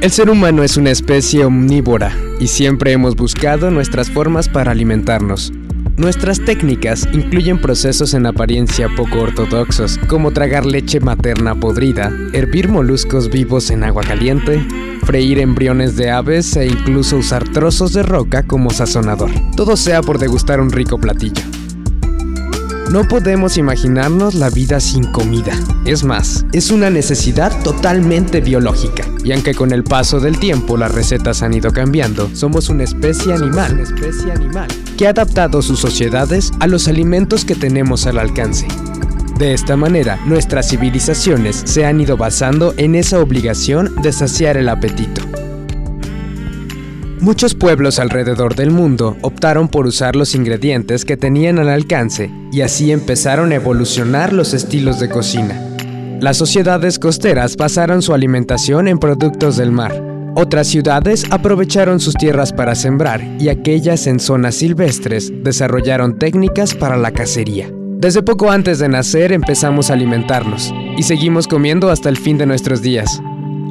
El ser humano es una especie omnívora y siempre hemos buscado nuestras formas para alimentarnos. Nuestras técnicas incluyen procesos en apariencia poco ortodoxos, como tragar leche materna podrida, hervir moluscos vivos en agua caliente, freír embriones de aves e incluso usar trozos de roca como sazonador. Todo sea por degustar un rico platillo. No podemos imaginarnos la vida sin comida. Es más, es una necesidad totalmente biológica. Y aunque con el paso del tiempo las recetas han ido cambiando, somos una especie animal, una especie animal que ha adaptado sus sociedades a los alimentos que tenemos al alcance. De esta manera, nuestras civilizaciones se han ido basando en esa obligación de saciar el apetito. Muchos pueblos alrededor del mundo optaron por usar los ingredientes que tenían al alcance y así empezaron a evolucionar los estilos de cocina. Las sociedades costeras basaron su alimentación en productos del mar. Otras ciudades aprovecharon sus tierras para sembrar y aquellas en zonas silvestres desarrollaron técnicas para la cacería. Desde poco antes de nacer empezamos a alimentarnos y seguimos comiendo hasta el fin de nuestros días.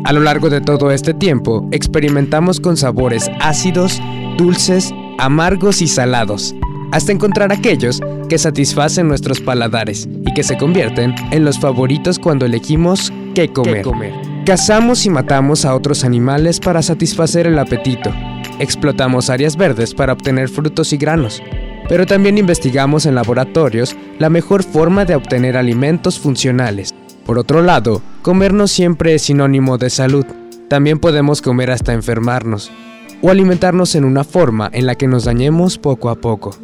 A lo largo de todo este tiempo, experimentamos con sabores ácidos, dulces, amargos y salados, hasta encontrar aquellos que satisfacen nuestros paladares y que se convierten en los favoritos cuando elegimos qué comer. Cazamos y matamos a otros animales para satisfacer el apetito. Explotamos áreas verdes para obtener frutos y granos. Pero también investigamos en laboratorios la mejor forma de obtener alimentos funcionales por otro lado, comer no siempre es sinónimo de salud. También podemos comer hasta enfermarnos o alimentarnos en una forma en la que nos dañemos poco a poco.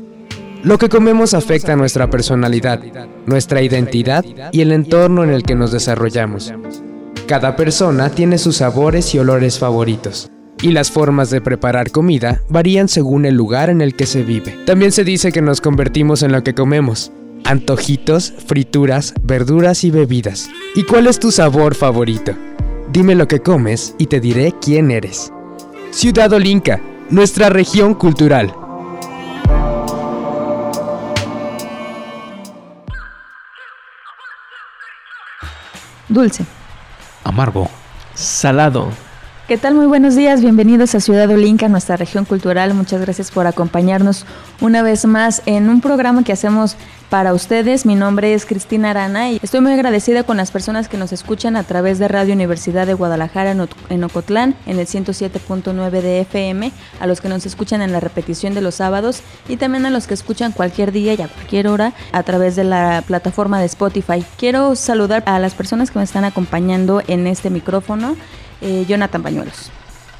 Lo que comemos afecta nuestra personalidad, nuestra identidad y el entorno en el que nos desarrollamos. Cada persona tiene sus sabores y olores favoritos, y las formas de preparar comida varían según el lugar en el que se vive. También se dice que nos convertimos en lo que comemos, antojitos, frituras, verduras y bebidas. ¿Y cuál es tu sabor favorito? Dime lo que comes y te diré quién eres. Ciudad Olinca, nuestra región cultural. Dulce. Amargo. Salado. ¿Qué tal? Muy buenos días, bienvenidos a Ciudad Olinca, nuestra región cultural. Muchas gracias por acompañarnos una vez más en un programa que hacemos para ustedes. Mi nombre es Cristina Arana y estoy muy agradecida con las personas que nos escuchan a través de Radio Universidad de Guadalajara en Ocotlán en el 107.9 de FM, a los que nos escuchan en la repetición de los sábados y también a los que escuchan cualquier día y a cualquier hora a través de la plataforma de Spotify. Quiero saludar a las personas que me están acompañando en este micrófono. Eh, Jonathan Pañuelos.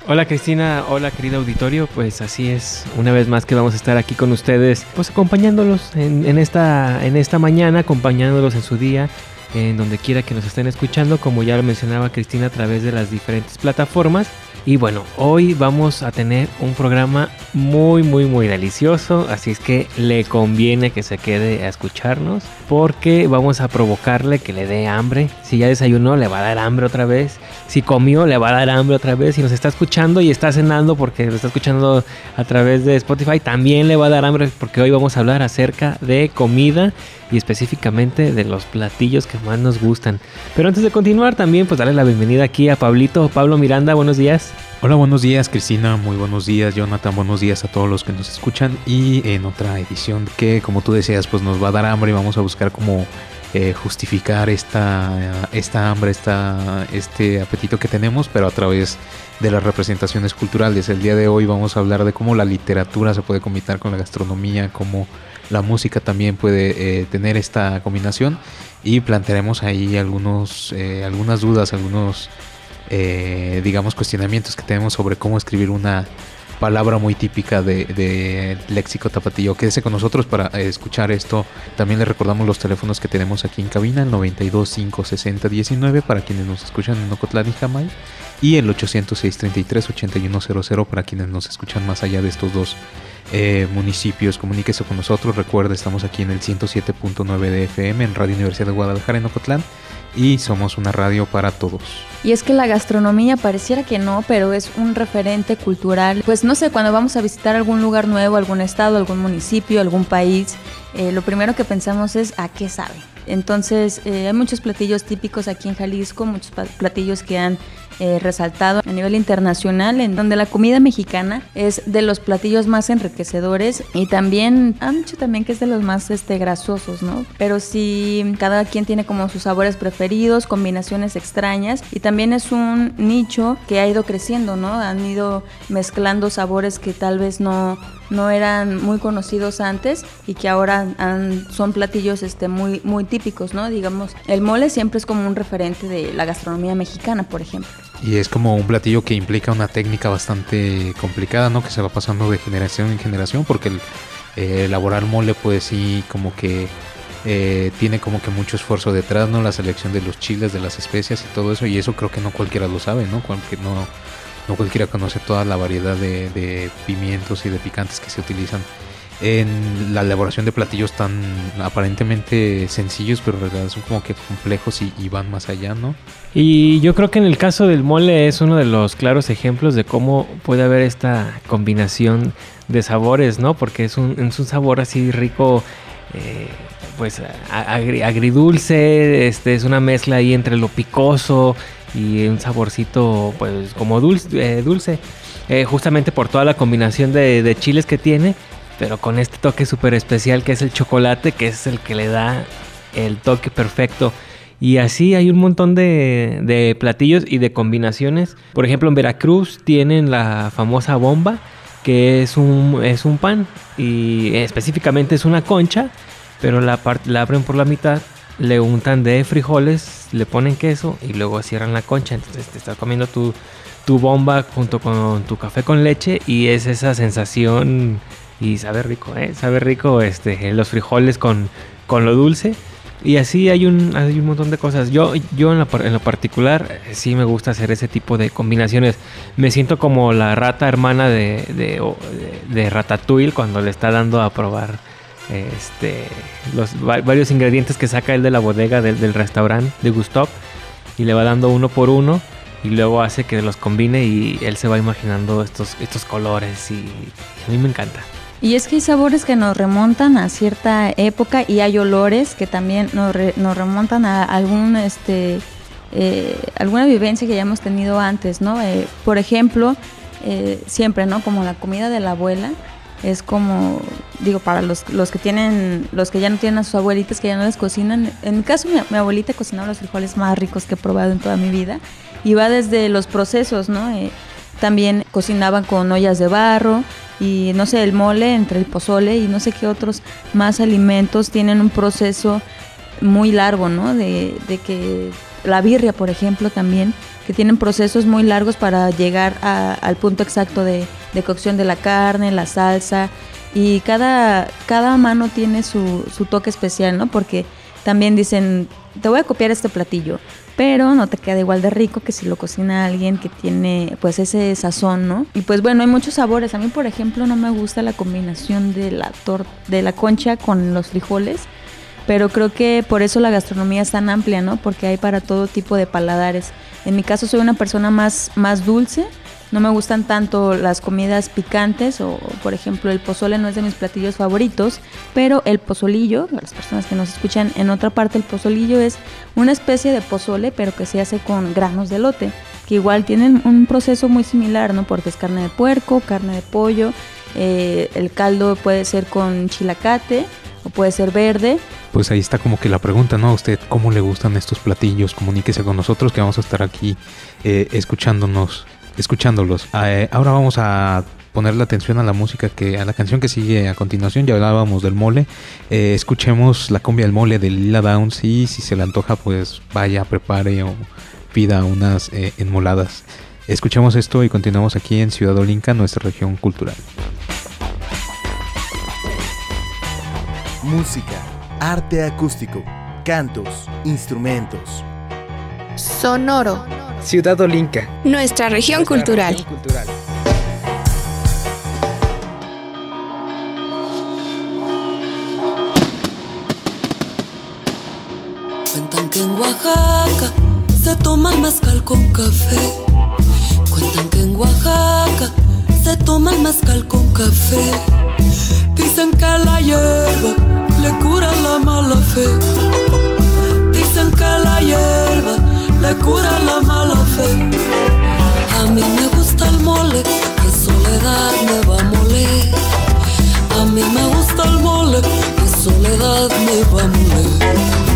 Hola Cristina, hola querido auditorio, pues así es, una vez más que vamos a estar aquí con ustedes, pues acompañándolos en, esta, en esta mañana, acompañándolos en su día, en donde quiera que nos estén escuchando, como ya lo mencionaba Cristina a través de las diferentes plataformas. Y bueno, hoy vamos a tener un programa muy, muy, muy delicioso. Así es que le conviene que se quede a escucharnos. Porque vamos a provocarle que le dé hambre. Si ya desayunó, le va a dar hambre otra vez. Si comió, le va a dar hambre otra vez. Si nos está escuchando y está cenando porque lo está escuchando a través de Spotify, también le va a dar hambre. Porque hoy vamos a hablar acerca de comida y específicamente de los platillos que más nos gustan. Pero antes de continuar, también pues darle la bienvenida aquí a Pablito. Pablo Miranda, buenos días. Hola, buenos días Cristina, muy buenos días Jonathan, buenos días a todos los que nos escuchan y en otra edición que como tú decías pues nos va a dar hambre y vamos a buscar cómo eh, justificar esta, esta hambre, esta, este apetito que tenemos, pero a través de las representaciones culturales. El día de hoy vamos a hablar de cómo la literatura se puede combinar con la gastronomía, cómo la música también puede eh, tener esta combinación. Y plantearemos ahí algunos, eh, algunas dudas, algunos eh, digamos, cuestionamientos que tenemos sobre cómo escribir una palabra muy típica de, de léxico tapatillo. Quédese con nosotros para eh, escuchar esto. También les recordamos los teléfonos que tenemos aquí en cabina, el 92 560 19 para quienes nos escuchan en Ocotlán y Jamay y el 806 33 8100 para quienes nos escuchan más allá de estos dos eh, municipios. Comuníquese con nosotros. Recuerda, estamos aquí en el 107.9 de FM en Radio Universidad de Guadalajara en Ocotlán y somos una radio para todos. Y es que la gastronomía pareciera que no, pero es un referente cultural. Pues no sé, cuando vamos a visitar algún lugar nuevo, algún estado, algún municipio, algún país, eh, lo primero que pensamos es a qué sabe. Entonces, eh, hay muchos platillos típicos aquí en Jalisco, muchos platillos que han eh, resaltado a nivel internacional, en donde la comida mexicana es de los platillos más enriquecedores y también han dicho también que es de los más este, grasosos, ¿no? Pero sí, cada quien tiene como sus sabores preferidos, combinaciones extrañas y también es un nicho que ha ido creciendo, ¿no? Han ido mezclando sabores que tal vez no, no eran muy conocidos antes y que ahora son platillos este, muy, muy típicos, ¿no? Digamos, el mole siempre es como un referente de la gastronomía mexicana, por ejemplo. Y es como un platillo que implica una técnica bastante complicada, ¿no? Que se va pasando de generación en generación, porque el, eh, elaborar mole, pues sí, como que eh, tiene como que mucho esfuerzo detrás, ¿no? La selección de los chiles, de las especias y todo eso, y eso creo que no cualquiera lo sabe, ¿no? no, cualquiera conoce toda la variedad de pimientos y de picantes que se utilizan en la elaboración de platillos tan aparentemente sencillos, pero en realidad son como que complejos y, van más allá, ¿no? Y yo creo que en el caso del mole es uno de los claros ejemplos de cómo puede haber esta combinación de sabores, ¿no? Porque es un, es un sabor así rico, eh, pues agridulce, este, es una mezcla ahí entre lo picoso y un saborcito, pues como dulce, eh. Eh, justamente por toda la combinación de chiles que tiene pero con este toque súper especial que es el chocolate, que es el que le da el toque perfecto. Y así hay un montón de, platillos y de combinaciones. Por ejemplo, en Veracruz tienen la famosa bomba, que es un, es un pan y específicamente es una concha, pero la, la abren por la mitad, le untan de frijoles, le ponen queso y luego cierran la concha. Entonces te estás comiendo tu, tu bomba junto con tu café con leche y es esa sensación y sabe rico, ¿eh? Sabe rico este, los frijoles con, con lo dulce. Y así hay un, hay un montón de cosas. Yo, yo en, lo, particular eh, sí me gusta hacer ese tipo de combinaciones. Me siento como la rata hermana de, de, de, Ratatouille cuando le está dando a probar este, los varios ingredientes que saca él de la bodega del, del restaurante de Gustav. Y le va dando uno por uno. Y luego hace que los combine y él se va imaginando estos, estos colores. y a mí me encanta. Y es que hay sabores que nos remontan a cierta época y hay olores que también nos, nos remontan a algún este eh, alguna vivencia que hayamos tenido antes, ¿no? Eh, por ejemplo, eh, siempre, ¿no? Como la comida de la abuela es como digo para los, los que tienen los que ya no tienen a sus abuelitas que ya no les cocinan en mi caso mi abuelita cocinaba los frijoles más ricos que he probado en toda mi vida y va desde los procesos no también cocinaban con ollas de barro y no sé, el mole entre el pozole y no sé qué otros más alimentos tienen un proceso muy largo, ¿no? De, que la birria, por ejemplo, también, que tienen procesos muy largos para llegar al punto exacto de, cocción de la carne, la salsa, y cada, cada mano tiene su, su toque especial, ¿no? Porque también dicen, te voy a copiar este platillo, pero no te queda igual de rico que si lo cocina alguien que tiene pues ese sazón, ¿no? Y pues bueno, hay muchos sabores. A mí, por ejemplo, no me gusta la combinación de la tor de la concha con los frijoles, pero creo que por eso la gastronomía es tan amplia, ¿no? Porque hay para todo tipo de paladares. En mi caso soy una persona más más dulce no me gustan tanto las comidas picantes o, por ejemplo, el pozole no es de mis platillos favoritos, pero el pozolillo, para las personas que nos escuchan en otra parte, el pozolillo es una especie de pozole, pero que se hace con granos de lote, que igual tienen un proceso muy similar, ¿no? Porque es carne de puerco, carne de pollo, eh, el caldo puede ser con chilacate o puede ser verde. Pues ahí está como que la pregunta, ¿no? ¿A usted cómo le gustan estos platillos? Comuníquese con nosotros que vamos a estar aquí eh, escuchándonos escuchándolos. Ah, eh, ahora vamos a ponerle atención a la música que a la canción que sigue a continuación ya hablábamos del mole eh, escuchemos la cumbia del mole de Lila Downs y si se le antoja pues vaya prepare o pida unas eh, enmoladas. Escuchamos esto y continuamos aquí en Ciudad Olinca, nuestra región cultural. Música, arte acústico, cantos, instrumentos. Sonoro. Ciudad Olinca. Nuestra región cultural. Cuentan que en Oaxaca se toma el mezcal con café. Cuentan que en Oaxaca se toma el mezcal con café. Dicen que la hierba le cura la mala fe. Dicen que la hierba le cura la mala fe. A mí me gusta el mole, que soledad me va a moler. A mí me gusta el mole, que soledad me va a moler.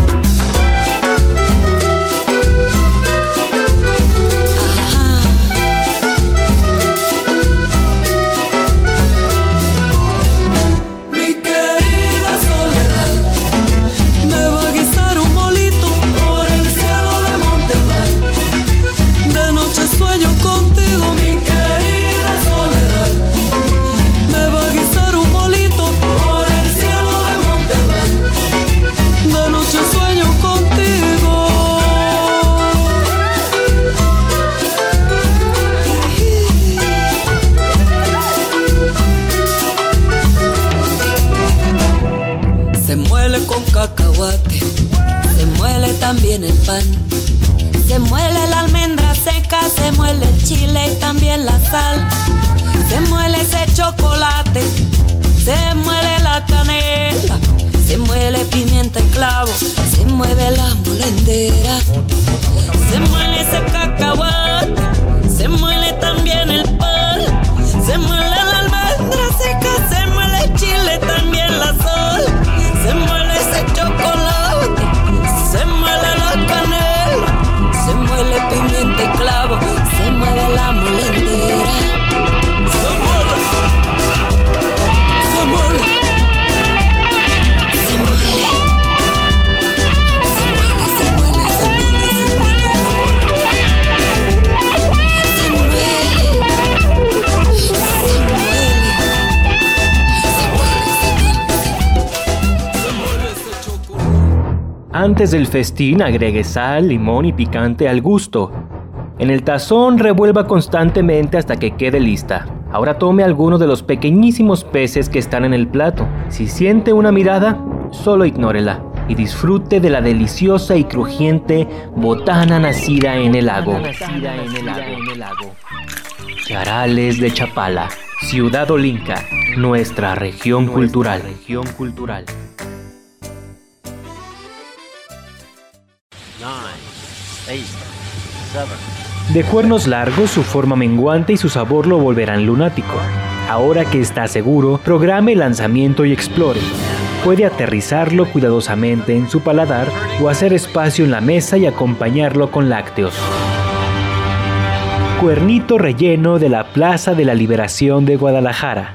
Antes del festín agregue sal, limón y picante al gusto. En el tazón revuelva constantemente hasta que quede lista. Ahora tome alguno de los pequeñísimos peces que están en el plato. Si siente una mirada, solo ignórela y disfrute de la deliciosa y crujiente botana nacida en el lago. Charales de Chapala, Ciudad Olinca, nuestra región cultural. De cuernos largos, su forma menguante y su sabor lo volverán lunático. Ahora que está seguro, programe el lanzamiento y explore. Puede aterrizarlo cuidadosamente en su paladar o hacer espacio en la mesa y acompañarlo con lácteos. Cuernito relleno de la Plaza de la Liberación de Guadalajara.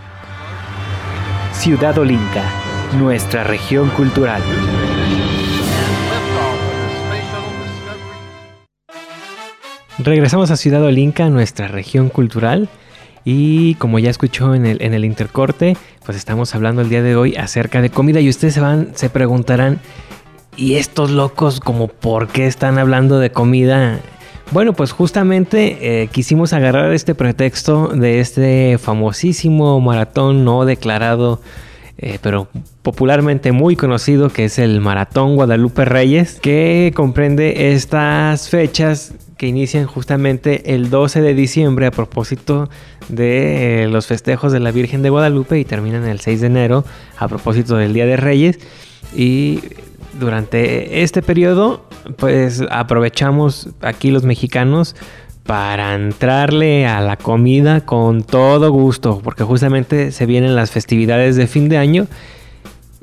Ciudad Olinca, nuestra región cultural. Regresamos a Ciudad Olinca, nuestra región cultural. Y como ya escuchó en el, intercorte, pues estamos hablando el día de hoy acerca de comida. Y ustedes se van, se preguntarán, ¿y estos locos como por qué están hablando de comida? Bueno, pues justamente eh, quisimos agarrar este pretexto de este famosísimo maratón no declarado, eh, pero popularmente muy conocido, que es el Maratón Guadalupe Reyes, que comprende estas fechas que inician justamente el 12 de diciembre a propósito de eh, los festejos de la Virgen de Guadalupe y terminan el 6 de enero a propósito del Día de Reyes. Y durante este periodo, pues aprovechamos aquí los mexicanos para entrarle a la comida con todo gusto, porque justamente se vienen las festividades de fin de año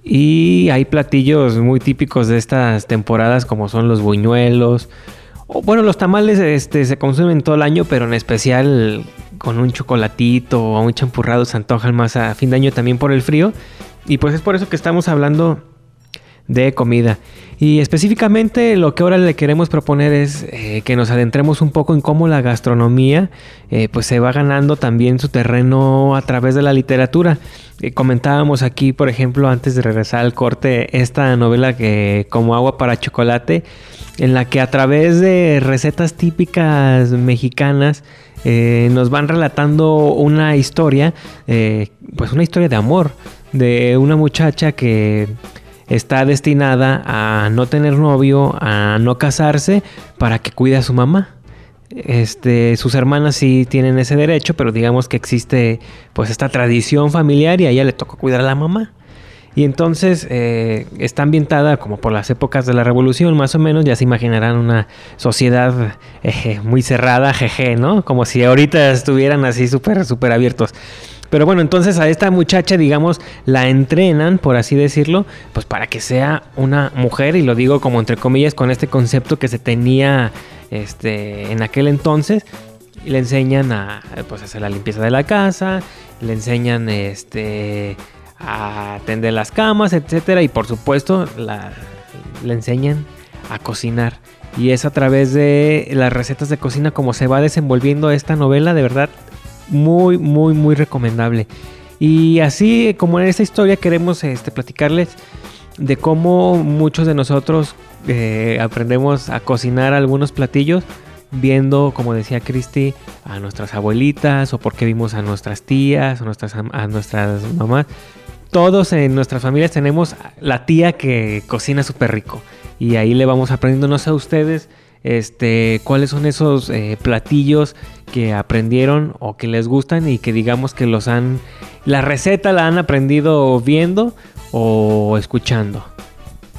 y hay platillos muy típicos de estas temporadas como son los buñuelos. Bueno, los tamales este, se consumen todo el año, pero en especial con un chocolatito o un champurrado se antojan más a fin de año también por el frío. Y pues es por eso que estamos hablando de comida. Y específicamente lo que ahora le queremos proponer es eh, que nos adentremos un poco en cómo la gastronomía eh, pues se va ganando también su terreno a través de la literatura. Eh, comentábamos aquí, por ejemplo, antes de regresar al corte, esta novela que como agua para chocolate, en la que a través de recetas típicas mexicanas nos van relatando una historia, pues una historia de amor de una muchacha que está destinada a no tener novio, a no casarse, para que cuide a su mamá. Este, sus hermanas sí tienen ese derecho, pero digamos que existe pues esta tradición familiar y a ella le toca cuidar a la mamá. Y entonces eh, está ambientada como por las épocas de la revolución, más o menos, ya se imaginarán una sociedad eh, muy cerrada, jeje, ¿no? Como si ahorita estuvieran así súper, súper abiertos. Pero bueno, entonces a esta muchacha, digamos, la entrenan, por así decirlo, pues para que sea una mujer, y lo digo como entre comillas, con este concepto que se tenía este, en aquel entonces. Y le enseñan a pues, hacer la limpieza de la casa, le enseñan este, a tender las camas, etcétera, y por supuesto la, le enseñan a cocinar. Y es a través de las recetas de cocina como se va desenvolviendo esta novela, de verdad muy, muy, muy recomendable. Y así como en esta historia queremos este, platicarles de cómo muchos de nosotros eh, aprendemos a cocinar algunos platillos viendo, como decía Cristi, a nuestras abuelitas o porque vimos a nuestras tías o nuestras, a nuestras mamás. Todos en nuestras familias tenemos la tía que cocina súper rico y ahí le vamos aprendiendo, no sé a ustedes, este, cuáles son esos eh, platillos que aprendieron o que les gustan y que digamos que los han, la receta la han aprendido viendo o escuchando.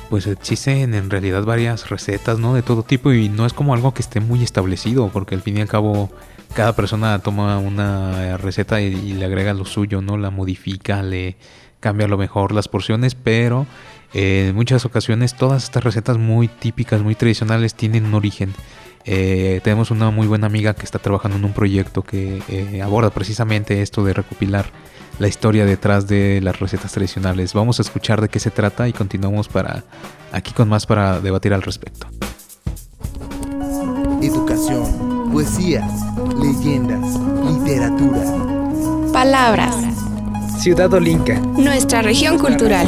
Pues existen en realidad varias recetas, ¿no? De todo tipo y no es como algo que esté muy establecido, porque al fin y al cabo cada persona toma una receta y, y le agrega lo suyo, ¿no? La modifica, le cambia a lo mejor las porciones, pero en muchas ocasiones todas estas recetas muy típicas, muy tradicionales tienen un origen. Eh, tenemos una muy buena amiga que está trabajando en un proyecto que eh, aborda precisamente esto de recopilar la historia detrás de las recetas tradicionales. Vamos a escuchar de qué se trata y continuamos para aquí con más para debatir al respecto. Educación, poesías, leyendas, literatura. Palabras. Ciudad Olinca. Nuestra región cultural.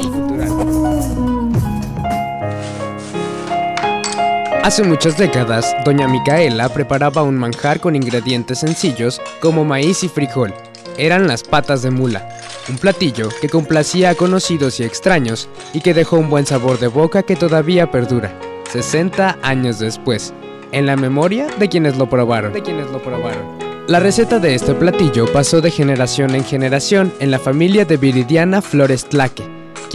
Hace muchas décadas, doña Micaela preparaba un manjar con ingredientes sencillos como maíz y frijol. Eran las patas de mula, un platillo que complacía a conocidos y extraños y que dejó un buen sabor de boca que todavía perdura, 60 años después, en la memoria de quienes lo probaron. De quienes lo probaron. La receta de este platillo pasó de generación en generación en la familia de Viridiana Flores Tlaque,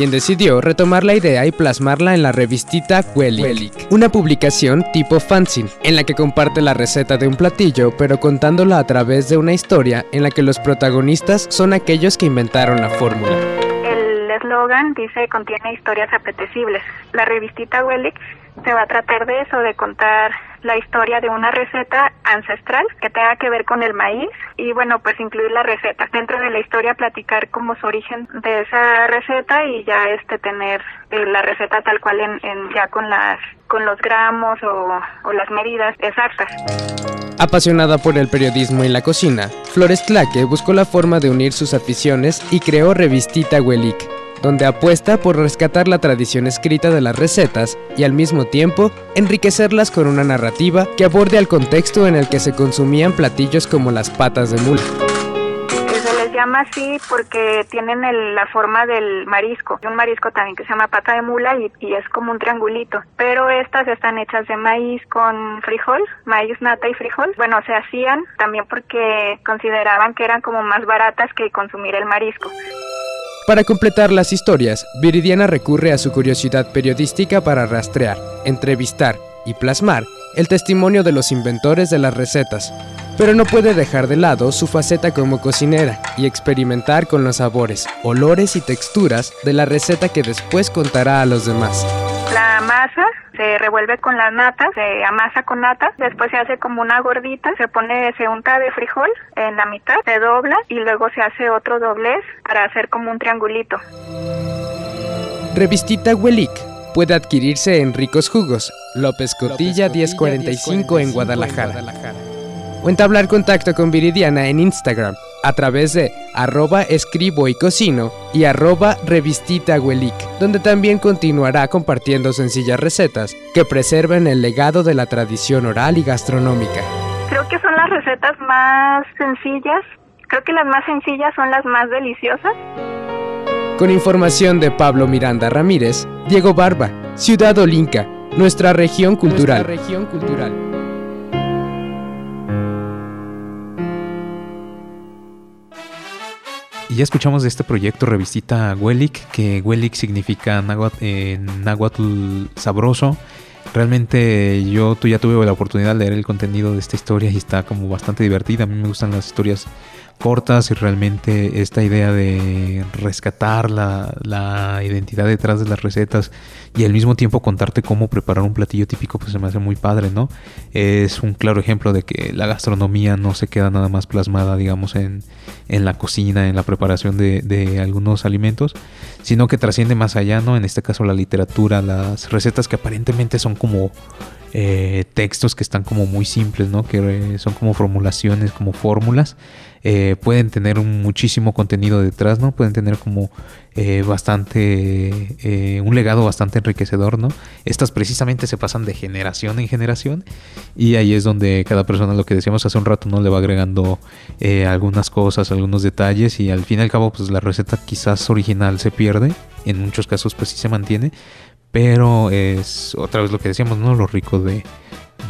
quien decidió retomar la idea y plasmarla en la revistita Wellic, una publicación tipo fanzine, en la que comparte la receta de un platillo, pero contándola a través de una historia en la que los protagonistas son aquellos que inventaron la fórmula. El eslogan dice contiene historias apetecibles. La revistita Wellic se va a tratar de eso, de contar la historia de una receta ancestral que tenga que ver con el maíz y bueno, pues incluir la receta. Dentro de la historia platicar como su origen de esa receta y ya este tener eh, la receta tal cual en, ya con las con los gramos o, o las medidas exactas. Apasionada por el periodismo y la cocina, Flores Tlaque buscó la forma de unir sus aficiones y creó Revistita Huelic, donde apuesta por rescatar la tradición escrita de las recetas y al mismo tiempo enriquecerlas con una narrativa que aborde al contexto en el que se consumían platillos como las patas de mula. Se les llama así porque tienen la forma del marisco, un marisco también que se llama pata de mula y es como un triangulito, pero estas están hechas de maíz con frijol, maíz nata y frijol. Bueno, se hacían también porque consideraban que eran como más baratas que consumir el marisco. Para completar las historias, Viridiana recurre a su curiosidad periodística para rastrear, entrevistar y plasmar el testimonio de los inventores de las recetas, pero no puede dejar de lado su faceta como cocinera y experimentar con los sabores, olores y texturas de la receta que después contará a los demás. La masa se revuelve con la nata, se amasa con nata, después se hace como una gordita, se pone, se unta de frijol en la mitad, se dobla y luego se hace otro doblez para hacer como un triangulito. Revistita Huelic puede adquirirse en Ricos Jugos, López Cotilla 1045 en Guadalajara. O entablar contacto con Viridiana en Instagram a través de arroba escribo y cocino y arroba revistita donde también continuará compartiendo sencillas recetas que preserven el legado de la tradición oral y gastronómica. Creo que son las recetas más sencillas, creo que las más sencillas son las más deliciosas. Con información de Pablo Miranda Ramírez, Diego Barba, Ciudad Olinca, nuestra región cultural. Nuestra región cultural. Y ya escuchamos de este proyecto Revistita Huelic, que Huelic significa náhuatl, sabroso. Realmente yo ya tuve la oportunidad de leer el contenido de esta historia y está como bastante divertida. A mí me gustan las historias cortas y realmente esta idea de rescatar la, identidad detrás de las recetas y al mismo tiempo contarte cómo preparar un platillo típico pues se me hace muy padre, ¿no? Es un claro ejemplo de que la gastronomía no se queda nada más plasmada digamos en, la cocina, en la preparación de, de, algunos alimentos, sino que trasciende más allá, ¿no? En este caso la literatura, las recetas que aparentemente son como eh, textos que están como muy simples, ¿no? Que son como formulaciones, como fórmulas. Eh, pueden tener muchísimo contenido detrás, ¿no? Pueden tener como eh, bastante, un legado bastante enriquecedor, ¿no? Estas precisamente se pasan de generación en generación y ahí es donde cada persona, lo que decíamos hace un rato, ¿no? Le va agregando algunas cosas, algunos detalles y al fin y al cabo, pues la receta quizás original se pierde, en muchos casos pues sí se mantiene, pero es otra vez lo que decíamos, ¿no? Lo rico de,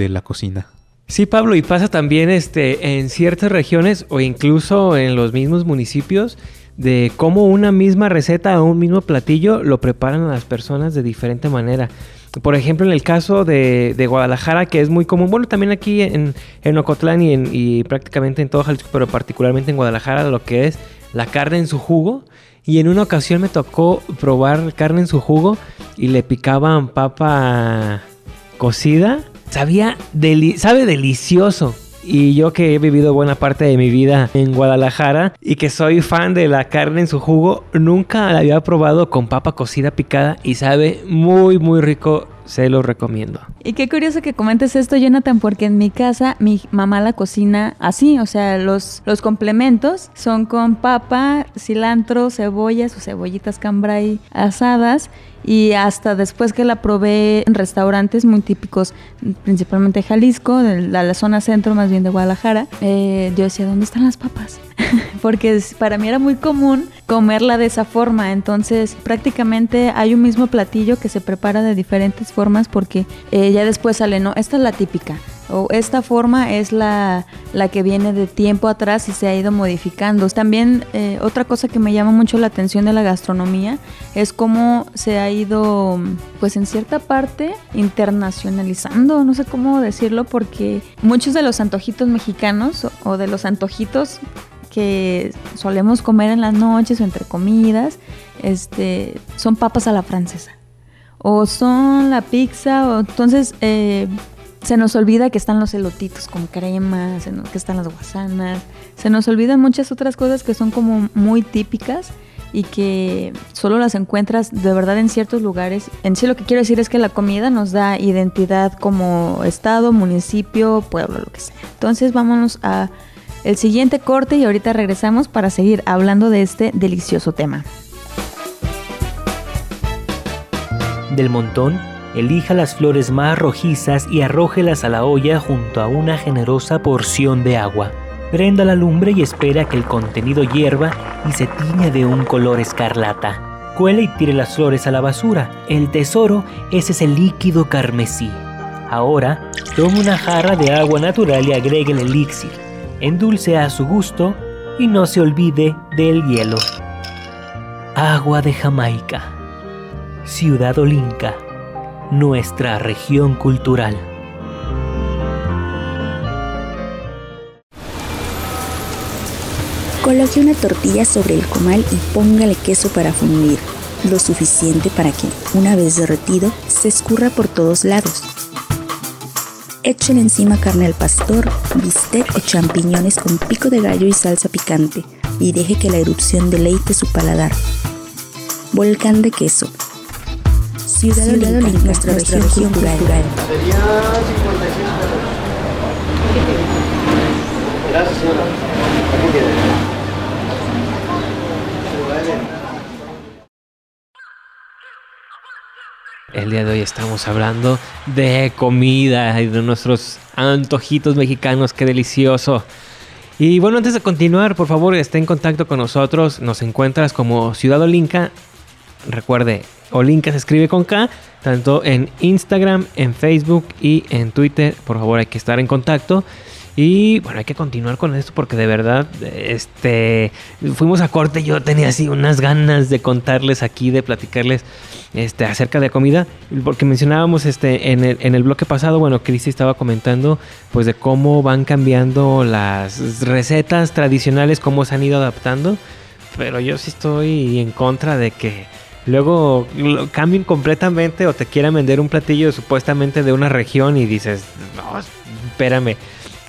la cocina. Sí, Pablo, y pasa también este, en ciertas regiones o incluso en los mismos municipios de cómo una misma receta o un mismo platillo lo preparan las personas de diferente manera. Por ejemplo, en el caso de, Guadalajara, que es muy común, bueno, también aquí en, en Ocotlán y, y prácticamente en todo Jalisco, pero particularmente en Guadalajara, lo que es la carne en su jugo, y en una ocasión me tocó probar carne en su jugo y le picaban papa cocida. Sabía sabe delicioso. Y yo que he vivido buena parte de mi vida en Guadalajara y que soy fan de la carne en su jugo, nunca la había probado con papa cocida picada y sabe muy muy rico se lo recomiendo. Y qué curioso que comentes esto, Jonathan, porque en mi casa mi mamá la cocina así, o sea, los, los complementos son con papa, cilantro, cebollas o cebollitas cambray asadas y hasta después que la probé en restaurantes muy típicos, principalmente Jalisco, de la, zona centro más bien de Guadalajara, eh, yo decía, ¿dónde están las papas? Porque para mí era muy común comerla de esa forma, entonces prácticamente hay un mismo platillo que se prepara de diferentes formas porque eh, ya después sale, no, esta es la típica, o esta forma es la, la, que viene de tiempo atrás y se ha ido modificando. También eh, otra cosa que me llama mucho la atención de la gastronomía es cómo se ha ido, pues en cierta parte, internacionalizando, no sé cómo decirlo, porque muchos de los antojitos mexicanos o de los antojitos que solemos comer en las noches o entre comidas, este, son papas a la francesa. O son la pizza, o entonces eh, se nos olvida que están los elotitos con crema, que están las guasanas, se nos olvidan muchas otras cosas que son como muy típicas y que solo las encuentras de verdad en ciertos lugares. En sí lo que quiero decir es que la comida nos da identidad como estado, municipio, pueblo, lo que sea. Entonces vámonos a el siguiente corte y ahorita regresamos para seguir hablando de este delicioso tema. Del montón Elija las flores más rojizas y arrójelas a la olla junto a una generosa porción de agua. Prenda la lumbre y espera que el contenido hierva y se tiña de un color escarlata. Cuele y tire las flores a la basura. El tesoro es ese líquido carmesí. Ahora, tome una jarra de agua natural y agregue el elixir. Endulce a su gusto y no se olvide del hielo. Agua de Jamaica. Ciudad Olinca nuestra región cultural. Coloque una tortilla sobre el comal y póngale queso para fundir, lo suficiente para que, una vez derretido, se escurra por todos lados. Échale encima carne al pastor, bistec o champiñones con pico de gallo y salsa picante y deje que la erupción deleite su paladar. Volcán de queso Ciudad Olímpica, nuestra, región, cultural. Gracias, señora. El día de hoy estamos hablando de comida y de nuestros antojitos mexicanos, qué delicioso. Y bueno, antes de continuar, por favor, esté en contacto con nosotros. Nos encuentras como Ciudad Olinca. Recuerde, Olinca se escribe con K, tanto en Instagram, en Facebook y en Twitter. Por favor, hay que estar en contacto. Y bueno, hay que continuar con esto porque de verdad, este, fuimos a corte. Yo tenía así unas ganas de contarles aquí, de platicarles este, acerca de comida, porque mencionábamos este, en, el, en el bloque pasado, bueno, Cristi estaba comentando pues de cómo van cambiando las recetas tradicionales, cómo se han ido adaptando, pero yo sí estoy en contra de que luego cambien completamente o te quieran vender un platillo supuestamente de una región y dices, no, espérame.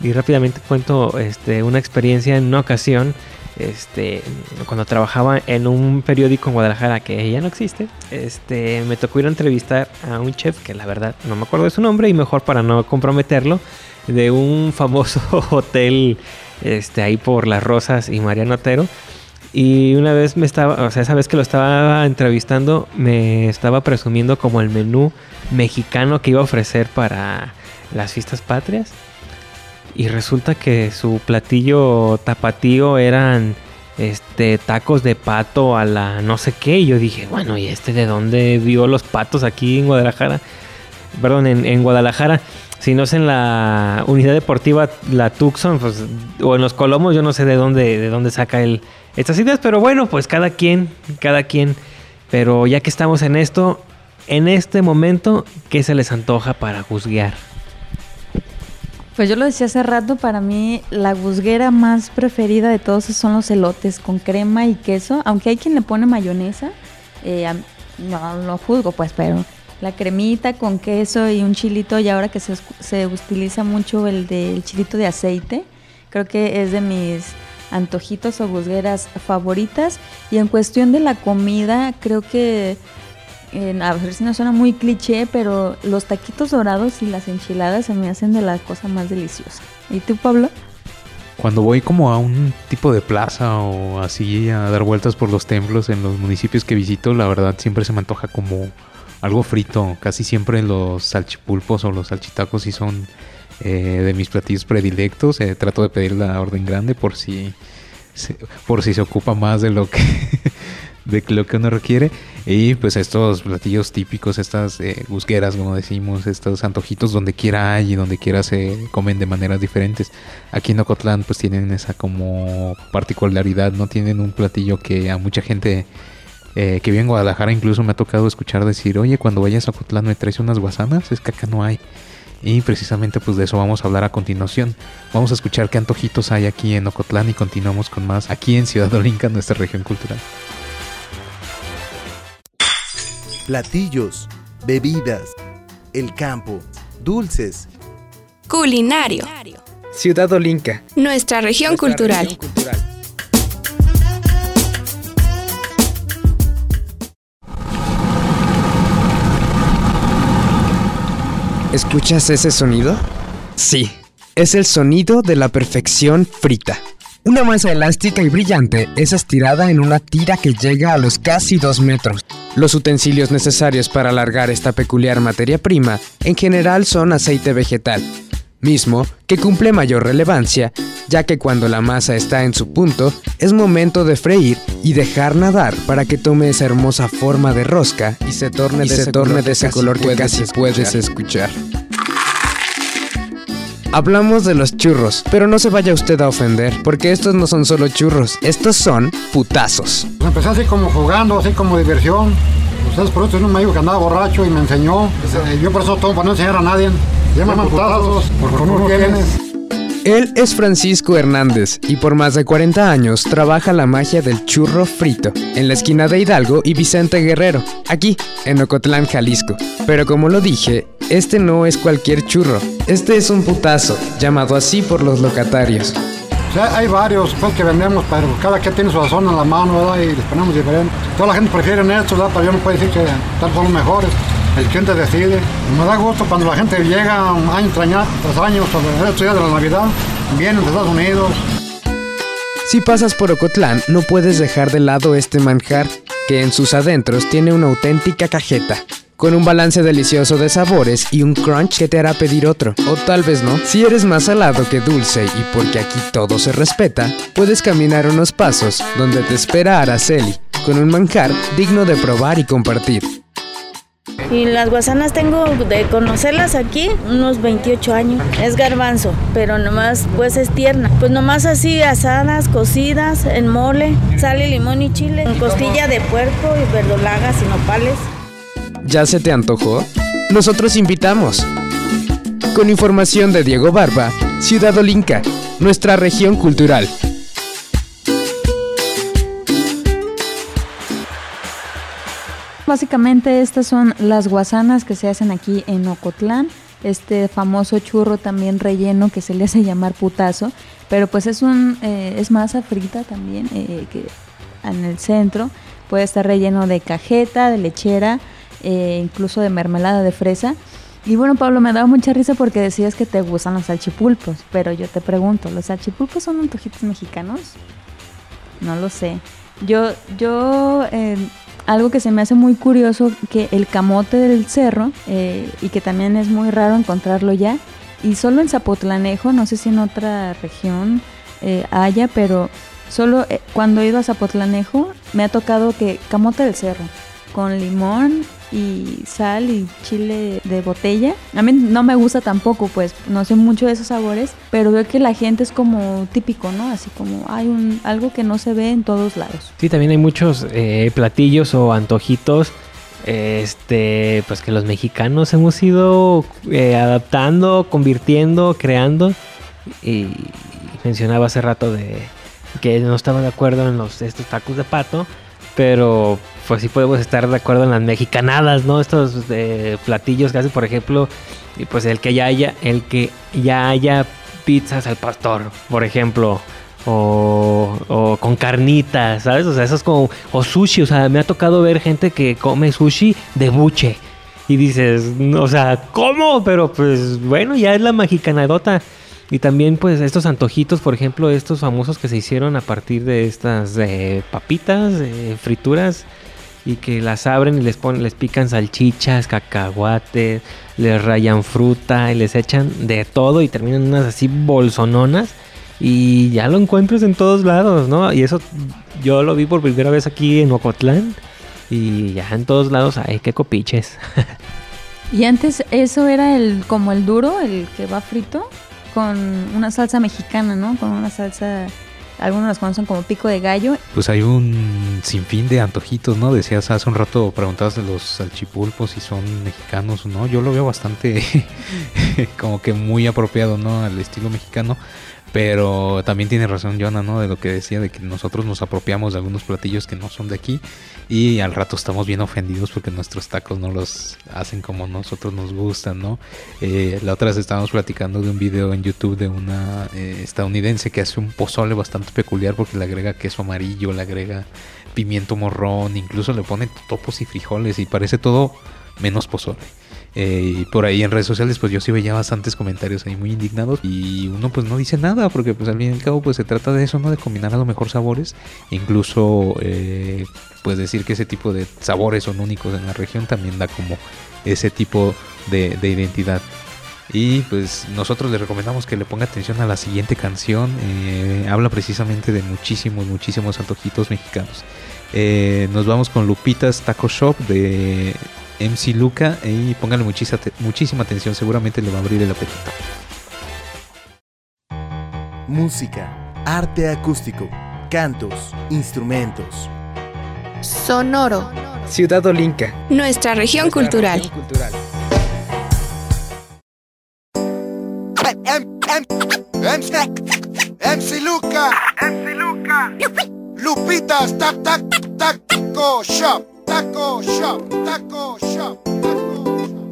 Y rápidamente cuento este, una experiencia en una ocasión este, cuando trabajaba en un periódico en Guadalajara que ya no existe, este, me tocó ir a entrevistar a un chef que la verdad no me acuerdo de su nombre y mejor para no comprometerlo, de un famoso hotel este, ahí por Las Rosas y Mariano Otero. Y una vez me estaba, o sea, esa vez que lo estaba entrevistando, me estaba presumiendo como el menú mexicano que iba a ofrecer para las fiestas patrias. Y resulta que su platillo tapatío eran este tacos de pato a la no sé qué. Y yo dije, bueno, ¿y este de dónde vio los patos aquí en Guadalajara? Perdón, en, Guadalajara. Si no es en la unidad deportiva, la Tucson, pues, o en los Colomos, yo no sé de dónde, de dónde saca él estas ideas. Pero bueno, pues cada quien, cada quien. Pero ya que estamos en esto, en este momento, ¿qué se les antoja para juzgar? Pues yo lo decía hace rato, para mí la guzguera más preferida de todos son los elotes con crema y queso, aunque hay quien le pone mayonesa, eh, no lo juzgo pues, pero la cremita con queso y un chilito y ahora que se, se utiliza mucho el del chilito de aceite, creo que es de mis antojitos o guzgueras favoritas y en cuestión de la comida creo que a ver si no suena muy cliché, pero los taquitos dorados y las enchiladas se me hacen de la cosa más deliciosa. ¿Y tú, Pablo? Cuando voy como a un tipo de plaza o así a dar vueltas por los templos en los municipios que visito, la verdad siempre se me antoja como algo frito. Casi siempre los salchipulpos o los salchitacos sí son eh, de mis platillos predilectos. Eh, trato de pedir la orden grande por si, por si se ocupa más de lo que de lo que uno requiere. Y pues estos platillos típicos, estas eh, como decimos, estos antojitos donde quiera hay y donde quiera se comen de maneras diferentes. Aquí en Ocotlán pues tienen esa como particularidad, no tienen un platillo que a mucha gente eh, que vive en Guadalajara incluso me ha tocado escuchar decir, oye, cuando vayas a Ocotlán me traes unas guasanas, es que acá no hay. Y precisamente pues de eso vamos a hablar a continuación. Vamos a escuchar qué antojitos hay aquí en Ocotlán y continuamos con más aquí en Ciudad Olinca, nuestra región cultural platillos, bebidas, el campo, dulces. Culinario. Ciudad Olinca. Nuestra región cultural. ¿Escuchas ese sonido? Sí, es el sonido de la perfección frita. Una masa elástica y brillante es estirada en una tira que llega a los casi 2 metros. Los utensilios necesarios para alargar esta peculiar materia prima en general son aceite vegetal, mismo que cumple mayor relevancia, ya que cuando la masa está en su punto, es momento de freír y dejar nadar para que tome esa hermosa forma de rosca y se torne, de, ese torne de ese color que casi puedes escuchar. Hablamos de los churros, pero no se vaya usted a ofender, porque estos no son solo churros, estos son putazos. Empecé así como jugando, así como diversión. Ustedes por eso no me dijo que andaba borracho y me enseñó. Yo por eso todo para no enseñar a nadie. Llaman putazos, no tienes. Él es Francisco Hernández y por más de 40 años trabaja la magia del churro frito en la esquina de Hidalgo y Vicente Guerrero, aquí en Ocotlán, Jalisco. Pero como lo dije, este no es cualquier churro, este es un putazo, llamado así por los locatarios. hay varios pues, que vendemos, pero cada quien tiene su sazón en la mano, ¿verdad? Y les ponemos diferente. Toda la gente prefiere estos, ¿verdad? Pero yo no puedo decir que tal son los mejores. El cliente decide. Me da gusto cuando la gente llega tras año, tras año sobre estos días de la Navidad, vienen de Estados Unidos. Si pasas por Ocotlán, no puedes dejar de lado este manjar que en sus adentros tiene una auténtica cajeta con un balance delicioso de sabores y un crunch que te hará pedir otro, o tal vez no. Si eres más salado que dulce y porque aquí todo se respeta, puedes caminar unos pasos donde te espera Araceli, con un manjar digno de probar y compartir. Y las guasanas tengo de conocerlas aquí unos 28 años. Es garbanzo, pero nomás pues es tierna. Pues nomás así asadas, cocidas, en mole, sal y limón y chile, con costilla de puerco y verdolagas y nopales. ¿Ya se te antojó? Nosotros invitamos. Con información de Diego Barba, Ciudad Olinca, nuestra región cultural. Básicamente estas son las guasanas que se hacen aquí en Ocotlán. Este famoso churro también relleno que se le hace llamar putazo, pero pues es un eh, es masa frita también eh, que en el centro puede estar relleno de cajeta, de lechera, eh, incluso de mermelada de fresa. Y bueno, Pablo, me daba mucha risa porque decías que te gustan los salchipulpos, pero yo te pregunto, ¿los salchipulpos son antojitos mexicanos? No lo sé. Yo, yo, eh, algo que se me hace muy curioso, que el camote del cerro, eh, y que también es muy raro encontrarlo ya, y solo en Zapotlanejo, no sé si en otra región haya, pero solo cuando he ido a Zapotlanejo me ha tocado que camote del cerro, con limón y sal y chile de botella. A mí no me gusta tampoco, pues no sé mucho de esos sabores, pero veo que la gente es como típico, ¿no? Así como hay un algo que no se ve en todos lados. Sí, también hay muchos eh, platillos o antojitos. Este, pues que los mexicanos hemos ido eh, adaptando, convirtiendo, creando. Y mencionaba hace rato de que no estaba de acuerdo en los estos tacos de pato, pero pues sí podemos estar de acuerdo en las mexicanadas, ¿no? Estos eh, platillos que hacen, por ejemplo, pues el que ya haya, el que ya haya pizzas al pastor, por ejemplo. O, con carnitas, ¿sabes? O sea, eso es como. O sushi, o sea, me ha tocado ver gente que come sushi de buche. Y dices, o sea, ¿cómo? Pero pues bueno, ya es la mexicanadota. Y también pues estos antojitos, por ejemplo, estos famosos que se hicieron a partir de estas papitas, frituras y que las abren y les ponen, les pican salchichas, cacahuates, les rayan fruta y les echan de todo y terminan unas así bolsononas y ya lo encuentras en todos lados, ¿no? Y eso yo lo vi por primera vez aquí en Ocotlán y ya en todos lados hay que copiches. y antes eso era el como el duro, el que va frito con una salsa mexicana, ¿no? Con una salsa algunos los conocen como pico de gallo. Pues hay un sinfín de antojitos, ¿no? Decías hace un rato, preguntabas de los salchipulpos si son mexicanos o no. Yo lo veo bastante como que muy apropiado, ¿no? Al estilo mexicano. Pero también tiene razón Jonah, ¿no? De lo que decía, de que nosotros nos apropiamos de algunos platillos que no son de aquí y al rato estamos bien ofendidos porque nuestros tacos no los hacen como nosotros nos gustan, ¿no? Eh, la otra vez estábamos platicando de un video en YouTube de una eh, estadounidense que hace un pozole bastante peculiar porque le agrega queso amarillo, le agrega pimiento morrón, incluso le pone topos y frijoles y parece todo menos pozole. Eh, y por ahí en redes sociales pues yo sí veía bastantes comentarios ahí muy indignados y uno pues no dice nada porque pues al fin y al cabo pues se trata de eso, ¿no? De combinar a lo mejor sabores, incluso eh, pues decir que ese tipo de sabores son únicos en la región también da como ese tipo de, identidad. Y pues nosotros le recomendamos que le ponga atención a la siguiente canción. Eh, habla precisamente de muchísimos, muchísimos antojitos mexicanos. nos vamos con Lupitas Taco Shop de MC Luca y póngale muchísima, muchísima atención, seguramente le va a abrir el apetito. Música, arte acústico, cantos, instrumentos. Sonoro. Ciudad Olinca. Nuestra región cultural. MC Luca. MC Luca. Lupitas, tac, tac, taco shop. Taco Shop, Taco Shop, Taco Shop.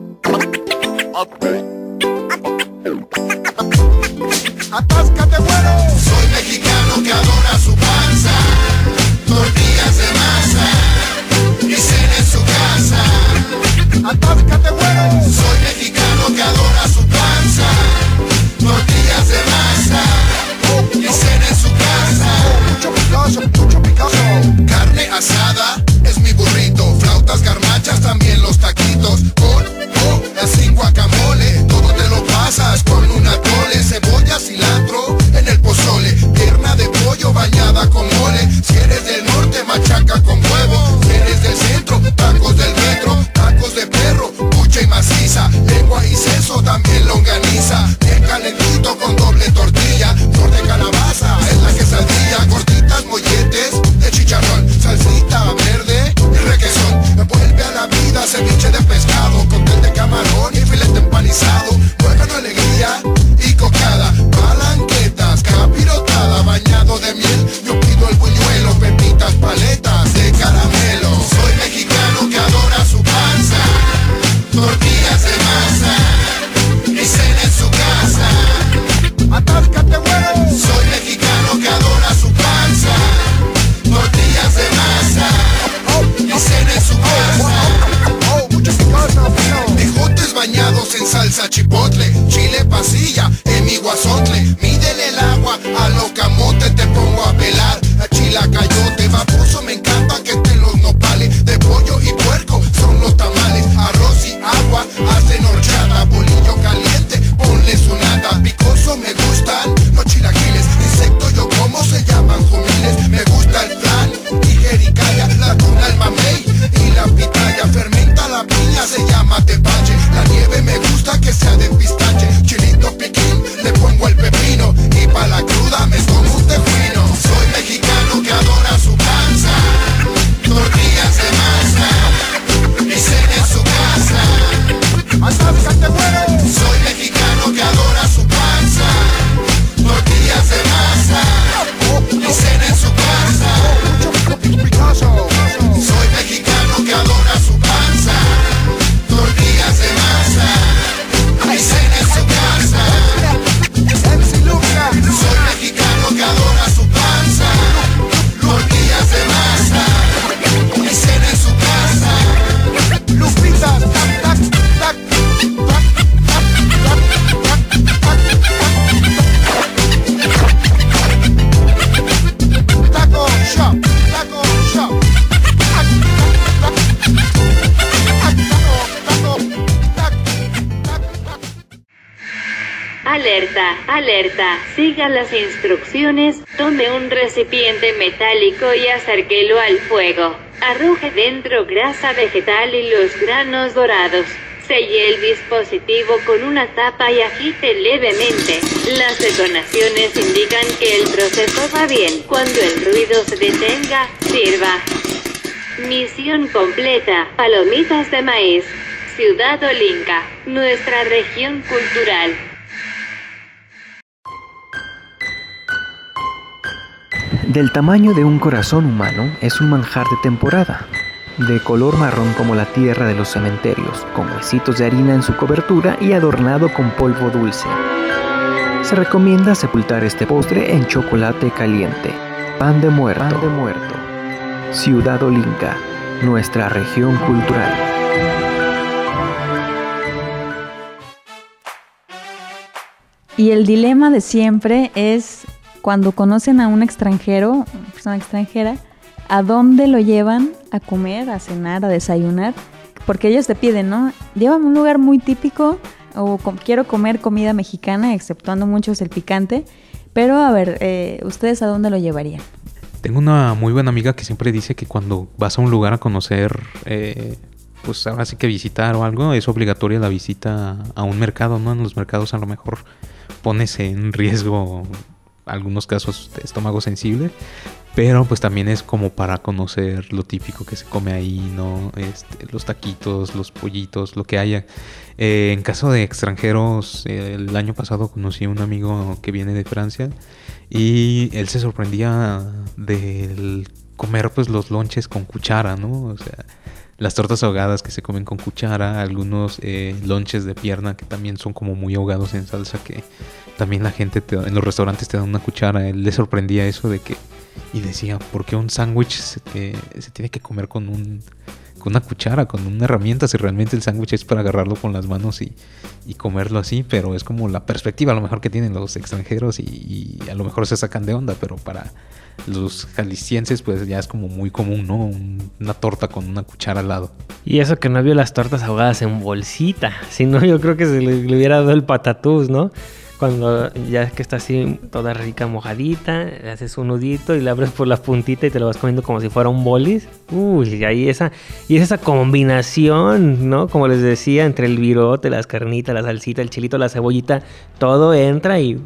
Atasca, bueno. Soy mexicano que adora su también los taquitos. Siga las instrucciones. Tome un recipiente metálico y acérquelo al fuego. Arroje dentro grasa vegetal y los granos dorados. Selle el dispositivo con una tapa y agite levemente. Las detonaciones indican que el proceso va bien. Cuando el ruido se detenga, sirva. Misión completa. Palomitas de maíz. Ciudad Olinca, nuestra región cultural. Del tamaño de un corazón humano es un manjar de temporada, de color marrón como la tierra de los cementerios, con huesitos de harina en su cobertura y adornado con polvo dulce. Se recomienda sepultar este postre en chocolate caliente, pan de muerto, pan de muerto. Ciudad Olinca, nuestra región cultural. Y el dilema de siempre es cuando conocen a un extranjero, una persona extranjera, ¿a dónde lo llevan a comer, a cenar, a desayunar? Porque ellos te piden, ¿no? Llévame a un lugar muy típico o quiero comer comida mexicana, exceptuando muchos el picante. Pero a ver, eh, ¿ustedes a dónde lo llevarían? Tengo una muy buena amiga que siempre dice que cuando vas a un lugar a conocer, eh, pues ahora sí que visitar o algo, es obligatoria la visita a un mercado, ¿no? En los mercados a lo mejor pones en riesgo algunos casos estómago sensible, pero pues también es como para conocer lo típico que se come ahí, ¿no? Este, los taquitos, los pollitos, lo que haya. Eh, en caso de extranjeros, el año pasado conocí a un amigo que viene de Francia y él se sorprendía del comer pues los lonches con cuchara, ¿no? O sea, las tortas ahogadas que se comen con cuchara, algunos eh, lonches de pierna que también son como muy ahogados en salsa que también la gente en los restaurantes te dan una cuchara. Él le sorprendía eso de que y decía, ¿por qué un sándwich se, se, tiene que comer con un con una cuchara, con una herramienta, si realmente el sándwich es para agarrarlo con las manos y, y, comerlo así, pero es como la perspectiva a lo mejor que tienen los extranjeros y, y a lo mejor se sacan de onda, pero para los jaliscienses pues ya es como muy común, ¿no? una torta con una cuchara al lado. Y eso que no vio las tortas ahogadas en bolsita, si no yo creo que se le, hubiera dado el patatús, ¿no? Cuando ya que está así toda rica mojadita, le haces un nudito y le abres por la puntita y te lo vas comiendo como si fuera un bolis. Uy, y ahí esa, y es esa combinación, ¿no? Como les decía, entre el virote, las carnitas, la salsita, el chilito, la cebollita, todo entra y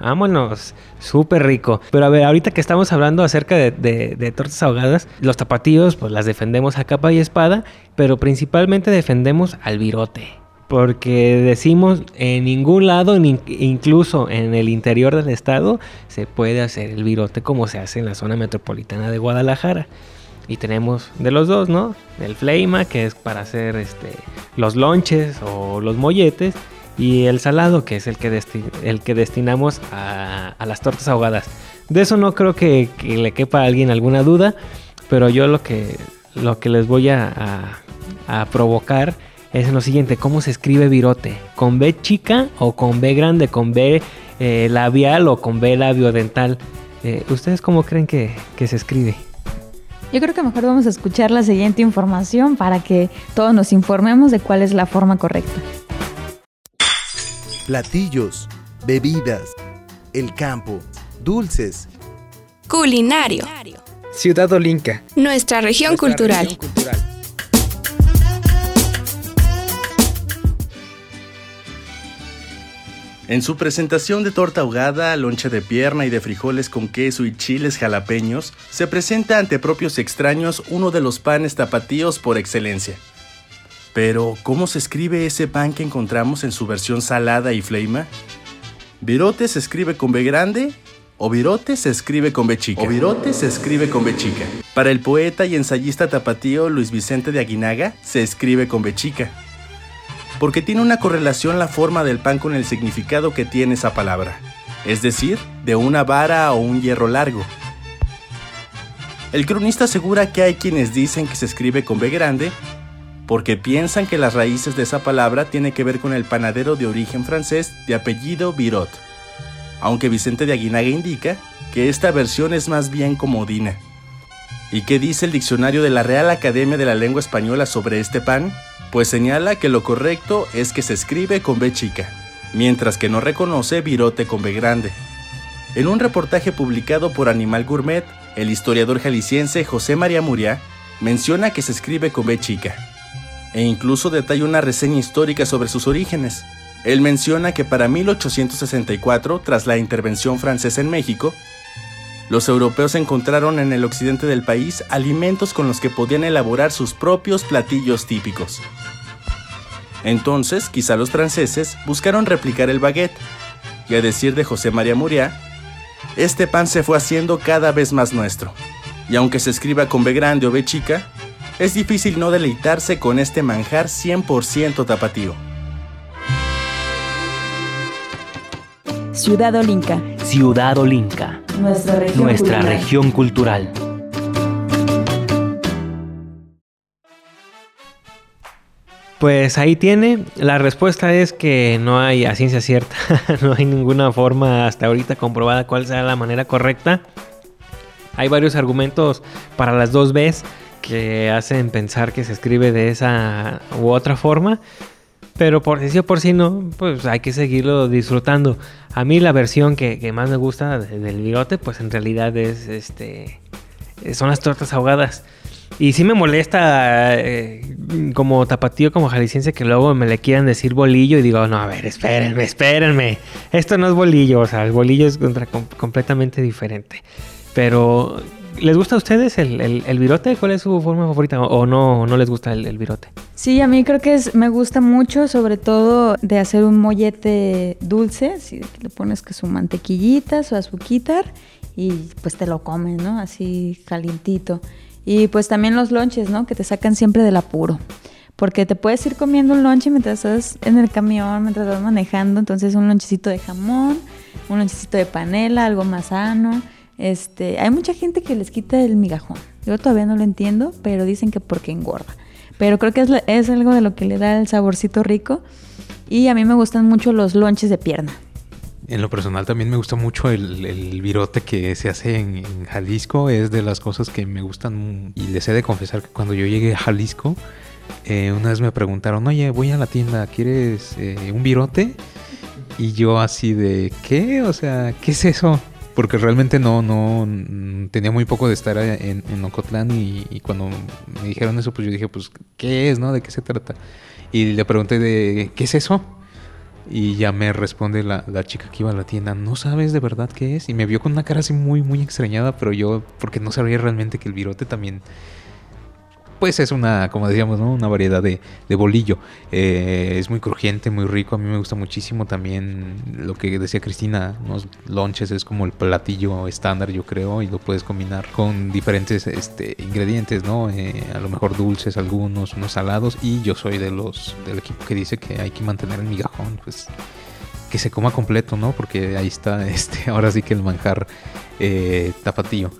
vámonos, súper rico. Pero a ver, ahorita que estamos hablando acerca de, tortas ahogadas, los tapatíos pues las defendemos a capa y espada, pero principalmente defendemos al virote porque decimos en ningún lado, incluso en el interior del estado, se puede hacer el virote como se hace en la zona metropolitana de Guadalajara. Y tenemos de los dos, ¿no? El fleima, que es para hacer este, los lonches o los molletes, y el salado, que es el que, el que destinamos a, las tortas ahogadas. De eso no creo que, le quepa a alguien alguna duda, pero yo lo que, lo que les voy a, provocar es lo siguiente, ¿cómo se escribe virote? ¿Con B chica o con B grande? ¿Con B eh, labial o con B labio dental? Eh, ¿Ustedes cómo creen que, que se escribe? Yo creo que mejor vamos a escuchar la siguiente información para que todos nos informemos de cuál es la forma correcta. Platillos, bebidas, el campo, dulces. Culinario. Ciudad Olinca. Nuestra región cultural. En su presentación de torta ahogada, lonche de pierna y de frijoles con queso y chiles jalapeños, se presenta ante propios extraños uno de los panes tapatíos por excelencia. Pero, ¿cómo se escribe ese pan que encontramos en su versión salada y fleima? ¿Virote se escribe con B grande o virote se escribe con B chica. O virote se escribe con B chica. Para el poeta y ensayista tapatío Luis Vicente de Aguinaga, se escribe con B chica porque tiene una correlación la forma del pan con el significado que tiene esa palabra, es decir, de una vara o un hierro largo. El cronista asegura que hay quienes dicen que se escribe con B grande porque piensan que las raíces de esa palabra tienen que ver con el panadero de origen francés de apellido Birot, aunque Vicente de Aguinaga indica que esta versión es más bien comodina. ¿Y qué dice el diccionario de la Real Academia de la Lengua Española sobre este pan? pues señala que lo correcto es que se escribe con B chica. mientras que no reconoce virote con B grande. En un reportaje publicado por Animal Gourmet, el historiador jalisciense José María Muriá menciona que se escribe con B chica, e incluso detalla una reseña histórica sobre sus orígenes. Él menciona que para 1864, tras la intervención francesa en México, los europeos encontraron en el occidente del país alimentos con los que podían elaborar sus propios platillos típicos. Entonces, quizá los franceses buscaron replicar el baguette, y a decir de José María Muriá, este pan se fue haciendo cada vez más nuestro. Y aunque se escriba con B grande o B chica, es difícil no deleitarse con este manjar 100% tapatío. Ciudad Olinca. Ciudad Olinca. Nuestra región Nuestra cultural. región cultural. Pues ahí tiene. La respuesta es que no hay a ciencia cierta, no hay ninguna forma hasta ahorita comprobada cuál sea la manera correcta. Hay varios argumentos para las dos Bs que hacen pensar que se escribe de esa u otra forma. Pero por si sí o por si no, pues hay que seguirlo disfrutando. A mí la versión que, que más me gusta de- del bigote, pues en realidad es este. Son las tortas ahogadas. Y sí me molesta eh, como tapatío, como jalisciense, que luego me le quieran decir bolillo y digo, no, a ver, espérenme, espérenme. Esto no es bolillo, o sea, el bolillo es contra- com- completamente diferente. Pero, ¿les gusta a ustedes el, el, el virote? ¿Cuál es su forma favorita? ¿O no, no les gusta el, el virote? Sí, a mí creo que es, me gusta mucho, sobre todo de hacer un mollete dulce, que le pones que su mantequillita, su azuquita y pues te lo comes, ¿no? Así calientito. Y pues también los lonches, ¿no? Que te sacan siempre del apuro. Porque te puedes ir comiendo un lonche mientras estás en el camión, mientras vas manejando. Entonces un lonchecito de jamón, un lonchecito de panela, algo más sano. Este, hay mucha gente que les quita el migajón. Yo todavía no lo entiendo, pero dicen que porque engorda. Pero creo que es, es algo de lo que le da el saborcito rico. Y a mí me gustan mucho los lonches de pierna. En lo personal también me gusta mucho el, el virote que se hace en, en Jalisco. Es de las cosas que me gustan. Y les he de confesar que cuando yo llegué a Jalisco, eh, una vez me preguntaron, oye, voy a la tienda, ¿quieres eh, un virote? Y yo así de, ¿qué? O sea, ¿qué es eso? Porque realmente no, no, mm, tenía muy poco de estar en, en Ocotlán y, y cuando me dijeron eso, pues yo dije, pues, ¿qué es, no? ¿De qué se trata? Y le pregunté de, ¿qué es eso? Y ya me responde la, la chica que iba a la tienda, ¿no sabes de verdad qué es? Y me vio con una cara así muy, muy extrañada, pero yo, porque no sabía realmente que el virote también, pues es una, como decíamos, ¿no? Una variedad de, de bolillo. Eh, es muy crujiente, muy rico, a mí me gusta muchísimo también lo que decía Cristina, los lonches es como el platillo estándar, yo creo, y lo puedes combinar con diferentes este, ingredientes, ¿no? Eh, a lo mejor dulces algunos, unos salados, y yo soy de los del equipo que dice que hay que mantener el migajón, pues que se coma completo, ¿no? Porque ahí está, este, ahora sí que el manjar eh, tapatío.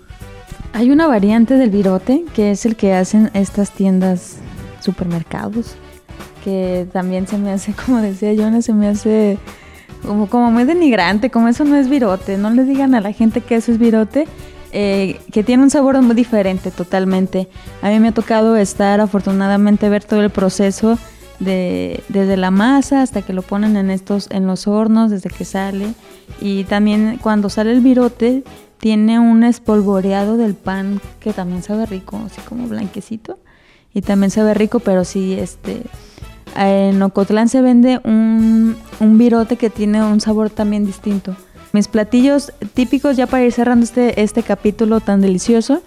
Hay una variante del virote que es el que hacen estas tiendas supermercados. Que también se me hace, como decía Jonah, se me hace como, como muy denigrante, como eso no es virote. No le digan a la gente que eso es virote, eh, que tiene un sabor muy diferente totalmente. A mí me ha tocado estar, afortunadamente, ver todo el proceso de, desde la masa hasta que lo ponen en estos, en los hornos, desde que sale. Y también cuando sale el virote, tiene un espolvoreado del pan que también sabe rico, así como blanquecito. Y también sabe rico, pero sí, este. En Ocotlán se vende un, un virote que tiene un sabor también distinto. Mis platillos típicos, ya para ir cerrando este, este capítulo tan delicioso.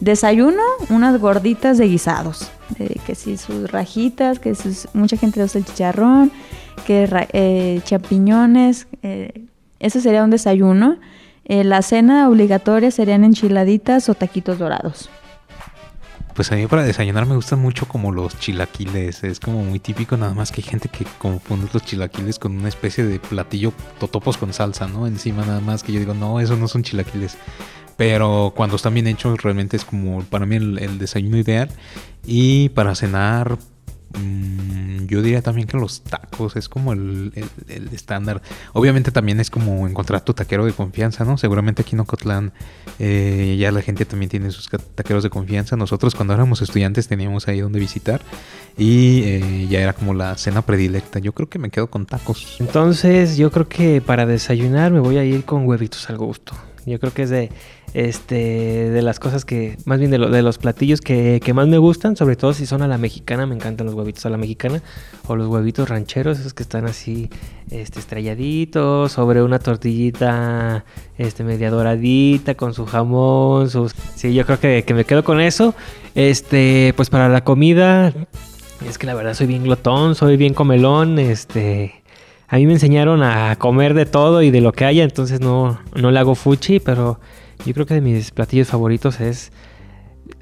Desayuno, unas gorditas de guisados. Que si sus rajitas, que sus, mucha gente le gusta el chicharrón, que eh, champiñones. eh, eso sería un desayuno. Eh, la cena obligatoria serían enchiladitas o taquitos dorados. Pues a mí para desayunar me gustan mucho como los chilaquiles. Es como muy típico, nada más que hay gente que confunde los chilaquiles con una especie de platillo totopos con salsa, ¿no? Encima nada más que yo digo, no, eso no son chilaquiles. Pero cuando están bien hechos, realmente es como para mí el, desayuno ideal. Y para cenar, yo diría también que los tacos es como el, estándar. Obviamente también es como encontrar tu taquero de confianza, ¿no? Seguramente aquí en Ocotlán eh, ya la gente también tiene sus taqueros de confianza. Nosotros cuando éramos estudiantes teníamos ahí donde visitar y eh, ya era como la cena predilecta. Yo creo que me quedo con tacos. Entonces yo creo que para desayunar me voy a ir con huevitos al gusto. Yo creo que es de este de las cosas que más bien de, de los platillos que, más me gustan sobre todo si son a la mexicana me encantan los huevitos a la mexicana o los huevitos rancheros esos que están así este estrelladitos sobre una tortillita este media doradita con su jamón sí yo creo que, que me quedo con eso. Este pues para la comida es que la verdad soy bien glotón soy bien comelón este a mí me enseñaron a comer de todo y de lo que haya, entonces no, no le hago fuchi, pero yo creo que de mis platillos favoritos es.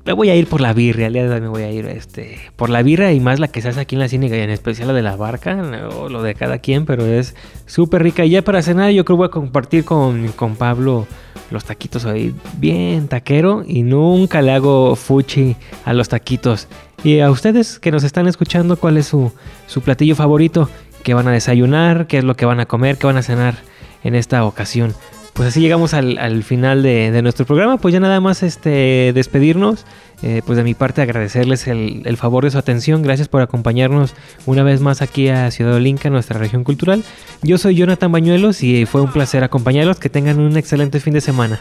Me voy a ir por la birria, al día me voy a ir este, por la birria y más la que se hace aquí en la cine, en especial la de la barca, o lo de cada quien, pero es súper rica. Y ya para cenar, yo creo que voy a compartir con, con Pablo los taquitos ahí, bien taquero, y nunca le hago fuchi a los taquitos. Y a ustedes que nos están escuchando, ¿cuál es su, su platillo favorito? ¿Qué van a desayunar? ¿Qué es lo que van a comer? ¿Qué van a cenar en esta ocasión? pues así llegamos al, final de, nuestro programa. Pues ya nada más este, despedirnos. Eh, pues de mi parte agradecerles el, favor de su atención. Gracias por acompañarnos una vez más aquí a Ciudad Olinca, nuestra región cultural. Yo soy Jonathan Bañuelos y fue un placer acompañarlos. Que tengan un excelente fin de semana.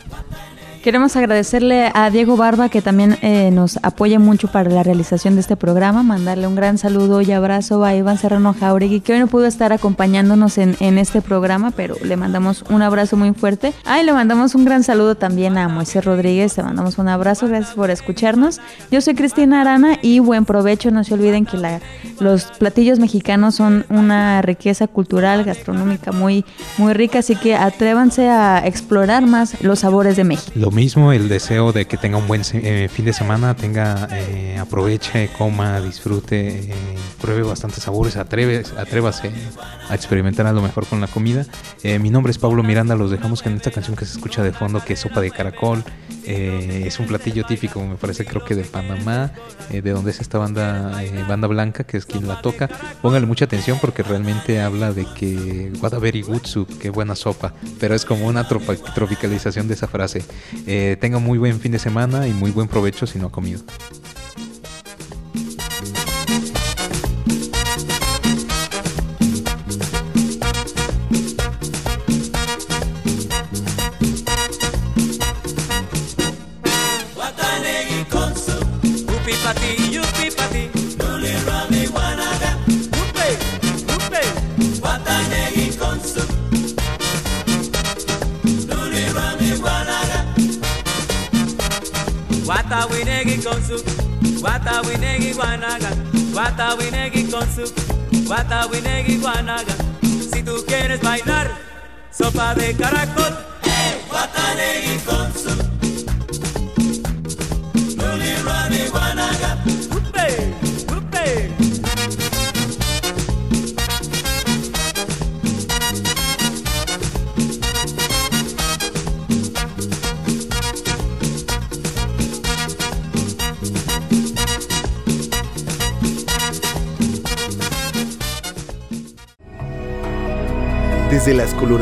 Queremos agradecerle a Diego Barba que también eh, nos apoya mucho para la realización de este programa, mandarle un gran saludo y abrazo a Iván Serrano Jauregui que hoy no pudo estar acompañándonos en, este programa, pero le mandamos un abrazo muy fuerte. Ah, y le mandamos un gran saludo también a Moisés Rodríguez, le mandamos un abrazo, gracias por escucharnos. Yo soy Cristina Arana y buen provecho, no se olviden que la, los platillos mexicanos son una riqueza cultural, gastronómica muy, muy rica, así que atrévanse a explorar más los sabores de México mismo, el deseo de que tenga un buen eh, fin de semana, tenga, eh, aproveche, coma, disfrute, eh, pruebe bastantes sabores, atreve, atrévase a experimentar a lo mejor con la comida. mi nombre es Pablo Miranda, los dejamos con esta canción que se escucha de fondo, que es Sopa de Caracol. Es un platillo típico, me parece, creo que de Panamá, de donde es esta banda, banda blanca, que es quien la toca. Póngale mucha atención porque realmente habla de que good soup, qué buena sopa, pero es como una tropicalización de esa frase. Eh, tenga muy buen fin de semana y muy buen provecho si no ha comido.